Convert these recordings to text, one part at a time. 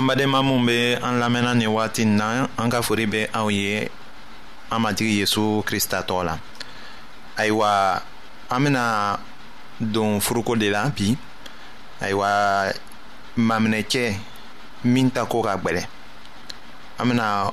an badenma minw be an lamɛnna nin wagati n na an ka fori be aw ye an matigi yezu krista tɔgɔ la ayiwa an bena don furuko de la bi ayiwa maminɛcɛ min ta ko ka gwɛlɛ an bena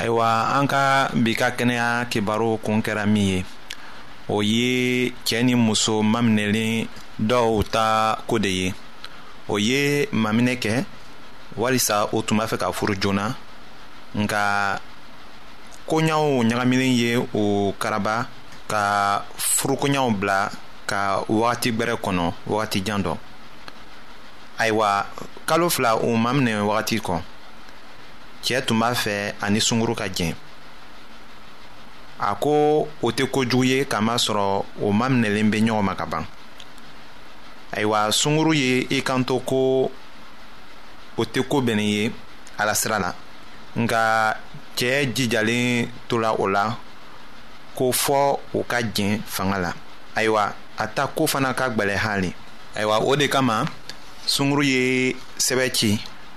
ayiwa an ka bi ka kɛnɛya kibaru kun kɛra min ye o ye cɛɛ ni muso maminɛlen dɔw ta ko de ye o ye maminɛ kɛ walisa o tun b'a fɛ ka furu joona nka koɲaw ɲagamilen ye o karaba ka furukoɲaw bila ka wagati gbɛrɛ kɔnɔ wagati jan dɔ ayiwa kalo fila o maminɛ wagati kɔ cɛɛ tun b'a fɛ a ni sunguru ka jɛn a ko o tɛ kojugu ye k'a masɔrɔ o maminɛlen bɛ ɲɔgɔn ma ka ban ayiwa sunguru ye i kanto ko o tɛ ko bɛnnen ye ala sira la nka cɛɛ jijalen tola o la ko fɔ u ka jɛn fanga la ayiwa a ta ko fana ka gbɛlɛ hali ayiwa o de kama sunguru ye sɛbɛ ci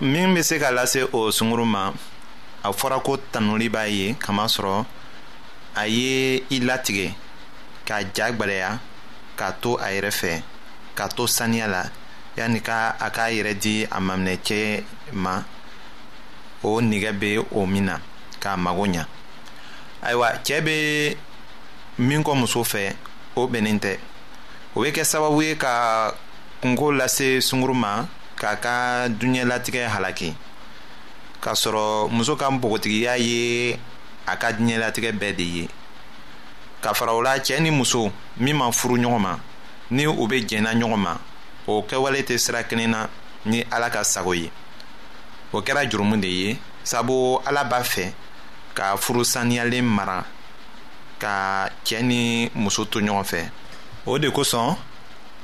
min bɛ se ka lase o sunkuru ma a fɔra ko tanuli b'a ye kamasɔrɔ a ye i latigɛ ka ja gwɛlɛya k'a to a yɛrɛ fɛ k'a to saniya la yanni ka a k'a yɛrɛ di a maminɛcɛ ma o nigɛ bɛ o min na k'a mago ɲa ayiwa cɛɛ bɛ min kɔ muso fɛ o bɛnnen tɛ o bɛ kɛ sababu ye ka kungo lase sunkuru ma k'a ka duɲɛlatigɛ halaki k'a sɔrɔ muso ka npogotigiya ye a ka diɲɛlatigɛ bɛɛ de ye ka fara o la cɛɛ ni muso min ma furu ɲɔgɔn ma ni u bɛ jɛnna ɲɔgɔn ma o kɛwale tɛ sira kelen na ni ala ka sago ye o kɛra jurumu de ye sabu ala b'a fɛ ka furu saniyalen mara ka cɛɛ ni muso to ɲɔgɔn fɛ o de kosɔn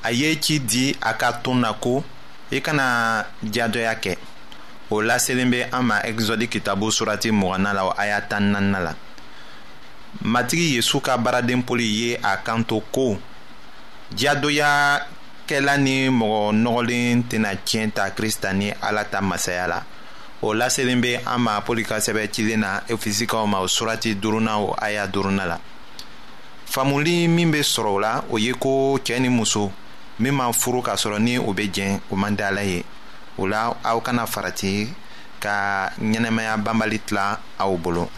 a ye ci di a ka ton na ko i kana jadɔya kɛ o laselen bɛ an ma ɛkizɔdi kitabu surati mɔgɔnna la o aya tan nanna la matigi yesu ka baaraden poli ye a kanto ko jadoya kɛla ni mɔgɔ nɔgɔlen tɛna tiɲɛ ta krista ni ala ta masaya la o laselen bɛ an ma pɔli ka sɛbɛ cilen na efisikaw ma o surati duruna o aya duruna la faamuli min bɛ sɔrɔ o la o ye ko cɛɛ ni muso min ma furu k'a sɔrɔ ni o bɛ jɛn o man dala ye o la aw kana farati ka ɲɛnɛmaya banbali tila aw bolo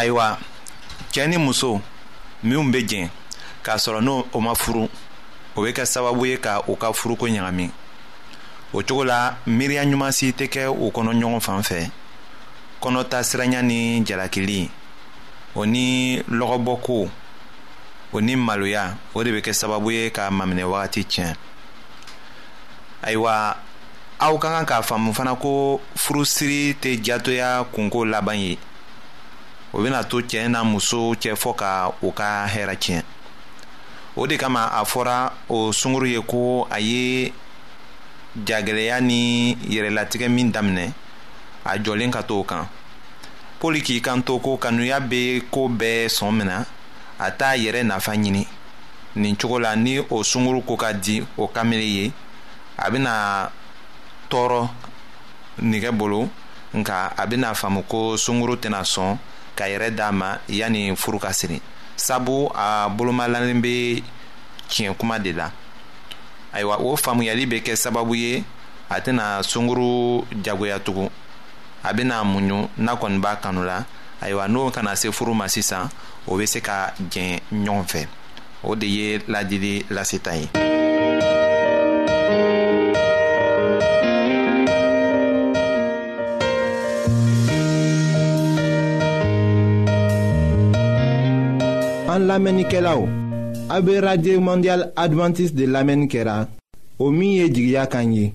ayiwa cɛɛ ni muso minw be jɛn k'a sɔrɔ n'o o ma furu o be kɛ sababu ye ka u ka furuko ɲagami o cogo la miiriya ɲuman si tɛ kɛ u kɔnɔ ɲɔgɔn fan fɛ kɔnɔta siranya ni jalakili o ni lɔgɔbɔko o ni maloya o de bɛ kɛ sababu ye ka maminɛ wagati tiɲɛ ayiwa aw ka kan k'a faamu fana ko furusiri tɛ jatoya kunko laban ye o bɛna to cɛ na muso cɛ fɔ ka u ka hɛrɛ tiɲɛ o de kama a fɔra o sunguru ye ko a ye jagɛlɛya ni yɛrɛlatigɛ min daminɛ a jɔlen ka to o kan pɔli k'i kan to ko kanuya bɛ ko bɛɛ sɔn minɛ a t'a yɛrɛ nafa ɲini nin cogo la ni o sunkuru ko ka di o kamele ye a bɛna tɔɔrɔ nɛgɛ bolo nka a bɛna faamu ko sunkuru tɛna sɔn ka yɛrɛ d'a ma yanni furu ka siri sabu a bolomalalen bɛ tiɲɛ kuma de la ayiwa o faamuyali bɛ kɛ sababu ye a tɛna sunkuru jagoya tugun a bɛna muɲu n'a kɔni b'a kanu la ayiwa n'o kana se furu ma sisan o bɛ se ka jɛn ɲɔgɔn fɛ o de ye laadili laseta ye. an lamɛnnikɛlaw a bɛ radio mondial adventiste de lamɛnni kɛra o min ye jigiya kan ye.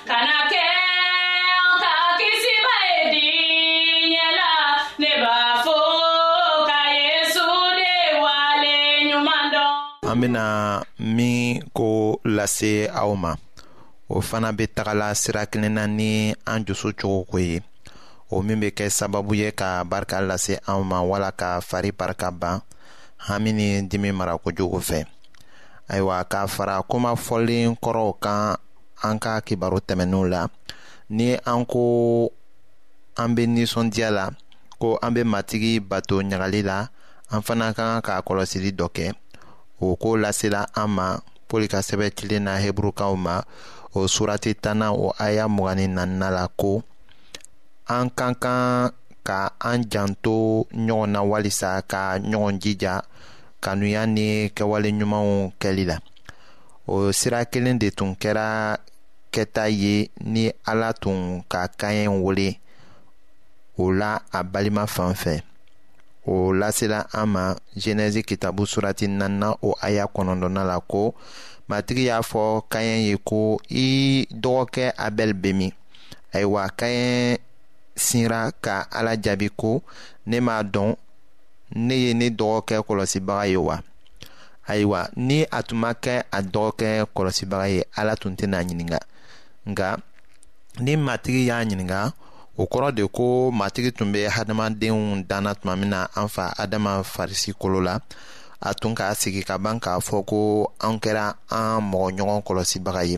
an bena min ko lase aw ma o fana be tagala sira kelen na ni an jusu cogo ko ye o min be kɛ sababu ye ka barika lase anw ma wala ka fari barika ban hami ni dimi mara kojugu fɛ ayiwa k'a fara kuma fɔlen kɔrɔw kan an ka kibaru tɛmɛnenw la ni an ko an bɛ nisɔndiya la ko an bɛ matigi bato ɲagali la an fana ka kan ka kɔlɔsili dɔ kɛ o ko lasela an ma pɔli ka sɛbɛn cilen na heburukaw ma o surati tanna o aya mugan ni naanina la ko an ka kan ka an janto ɲɔgɔn na walisa ka ɲɔgɔn jija kanuya ni kɛwale ɲumanw kɛli la o sira kelen de tun kɛra kɛta ye ni ala tun ka kaɲɛ wele o la a balima fan fɛ o lasela an ma jenɛzi kitabu surati naaninan o aya kɔnɔntɔnna la ko matigi y'a fɔ kaɲɛ ye ko i dɔgɔkɛ abɛl bɛ min ayiwa kaɲɛ sinra ka ala jaabi ko ne m'a dɔn ne ye ne dɔgɔkɛ kɔlɔsibaga ye wa ayiwa ni a tun ma kɛ a dɔgɔkɛ kɔlɔsibaga ye ala tun tɛna a ɲininka nka ni matigi y'a ɲininka o kɔrɔ de ko matigi tun bɛ hadamadenw danna tuma min na an fa adama farisi kolo la a tun k'a sigi ka ban k'a fɔ ko an kɛra an mɔgɔ ɲɔgɔn kɔlɔsibaga ye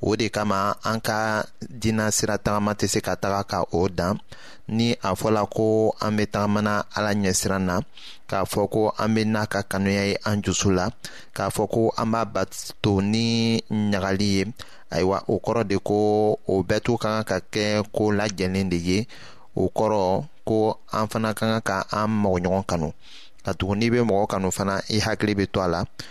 o de kama an ka diinɛ sira tagama tɛ se ka taga ka o dan ni a fɔla ko an bɛ tagamana ala ɲɛsiran na k'a fɔ ko an bɛ n'a ka kanuya ye an dusu la k'a fɔ ko an b'a bato ni ɲagali ye ayiwa o kɔrɔ de ko o bɛɛ to ka kan ka kɛ ko lajɛlen de ye o kɔrɔ ko an fana ka kan ka an mɔgɔɲɔgɔn kanu ka tugu n'i bɛ mɔgɔ kanu fana i hakili bɛ to a la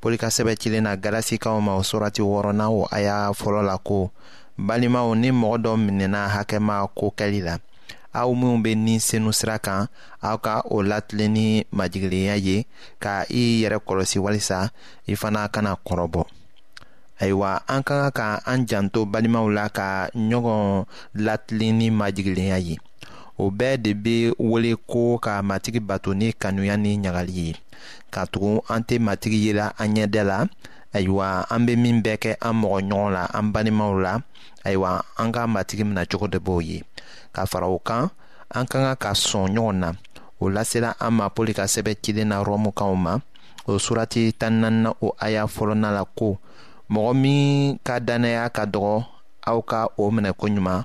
pɔli ka sɛbɛ cilen na galasikaw ma o surati wɔɔrɔnan o a y'a fɔlɔ la ko balimaw ni mɔgɔ dɔ minɛna hakɛma ko kɛli la aw minnu bɛ ni senu sira kan aw ka o latilen ni majigilenya ye ka i yɛrɛ kɔlɔsi walisa i fana kana kɔrɔbɔ ayiwa an ka kan ka an janto balimaw la ka ɲɔgɔn latilen ni majigilenya ye o bɛɛ de bɛ wele ko ka matigi bato ni kanuya ni ɲagali ye ka tugun an tɛ matigi yela an ɲɛda la ayiwa an bɛ min bɛɛ kɛ an mɔgɔ ɲɔgɔn la an balimaw la ayiwa an ka matigi mina cogo de b'o ye ka fara o kan an ka kan ka sɔn ɲɔgɔn na o lasela an ma pɔli ka sɛbɛn cilen na rɔmukanw ma o surati tan naaninan o aya fɔlɔna la ko mɔgɔ min ka dannaya ka dɔgɔ aw ka o minɛ ko ɲuman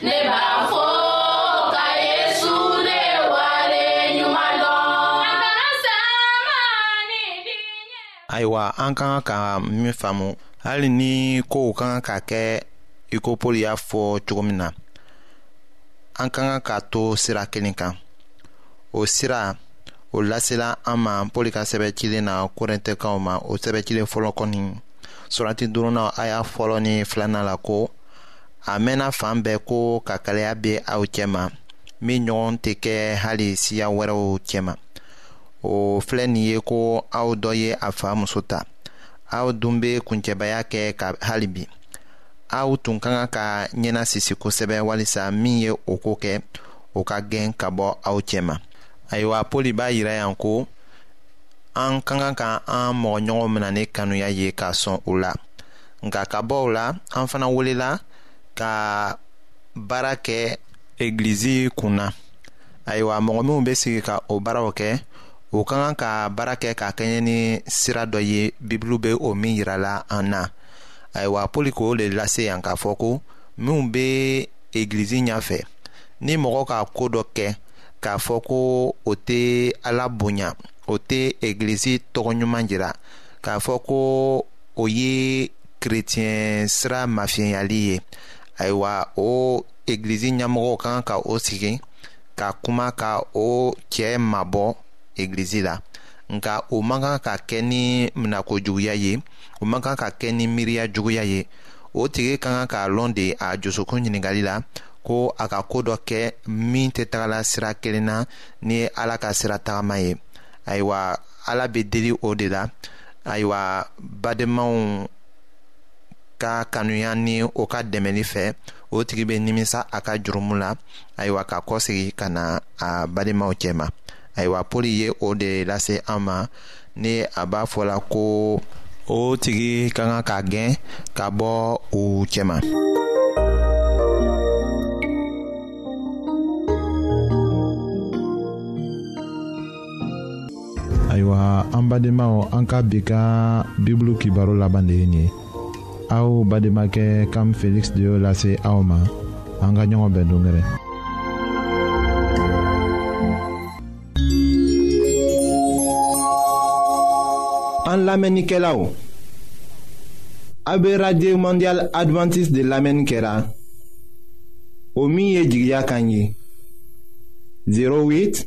ne b'a fɔ ka yesu ne wale ɲuman dɔn. a kana sama ni diɲɛ. ayiwa an ka kan ka min faamu hali ni kow ka kan ka kɛ i ko pɔli y'a fɔ cogo min na an ka kan ka to sira kelen kan o sira o lasela an ma pɔli ka sɛbɛn cilen na korɛntɛkaw ma o sɛbɛn cilen fɔlɔ kɔni surati duurunan a y'a fɔlɔ ni filanan la ko a mɛnna fan bɛɛ ko ka kalaya bɛ aw cɛma min ɲɔgɔn tɛ kɛ hali siya wɛrɛw cɛma o filɛ nin ye ko aw dɔ ye a fa muso ta aw dun bɛ kuncɛbaya kɛ ka hali bi aw tun ka kan ka ɲɛna sisi kosɛbɛ walisa min ye o ko kɛ o ka gɛn ka bɔ aw cɛma ayiwa poli b'a yira yan ko an ka kan ka an mɔgɔ ɲɔgɔn minɛ ni kanuya ye k'a sɔn o la nka ka bɔ o la an fana welela ka baara kɛ egilizi kun na ayiwa mɔgɔ minnu bɛ sigi ka o baaraw kɛ o ka kan ka baara kɛ ka kɛɲɛ ni sira dɔ ye bibulu bɛ o min yira la an na ayiwa pɔli k'o de lase yan k'a fɔ ko minnu bɛ egilizi ɲɛfɛ ni mɔgɔ ka ko dɔ kɛ k'a fɔ ko o tɛ ala bonya o tɛ egilizi tɔgɔ ɲuman jira k'a fɔ ko o ye krecɛn sira mafiɲɛyali ye ayiwa o egilizi ɲɛmɔgɔw kan ka o sigi ka kuma ka o cɛɛ mabɔ egilizi la nka o man kan ka kɛ ni minɛkojuguya ye o man kan ka kɛ ni miiriya juguya ye o tigi ka kan k'a lɔn de a dusukun ɲininkali la ko a ka ko dɔ kɛ min tɛ tagala sira kelen na ni ye ala ka sira tagama ye ayiwa ala bɛ deli o de la ayiwa badenmaw ka kanuya ni o ka dɛmɛni fɛ o tigi bɛ nimisa a ka jurumu la ayiwa ka kɔsegi ka na a badenmaw cɛma ayiwa poli ye o de lase an ma ni a b'a fɔ la ko o tigi ka kan ka gɛn ka bɔ u cɛma. ayiwa an badenmaw an ka bi ka bibulu kibaro laban de ye nin ye aw bademakɛ kam feliksi de y'o lase aw ma an ka ɲɔgɔn bɛn dongɛrɛ an lamɛnnikɛlaw a be radio mondial adventiste de lamɛnni kɛra o min ye jigiya kan ye 08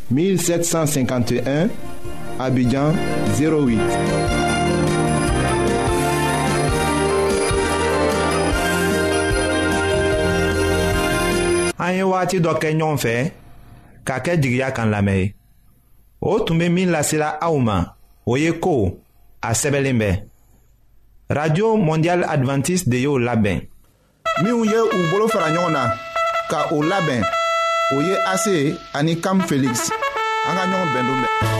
1751 Abidjan 08. an ye wagati dɔ kɛ ɲɔgɔn fɛ ka kɛ jigiya kan lamɛn ye o tun bɛ min lasela aw ma o ye ko a sɛbɛnlen bɛ radio mondial adventiste de y'o labɛn minnu ye u bolo fara ɲɔgɔn na ka o labɛn o ye ase ani kam felix an ka ɲɔgɔn bɛn don bɛɛ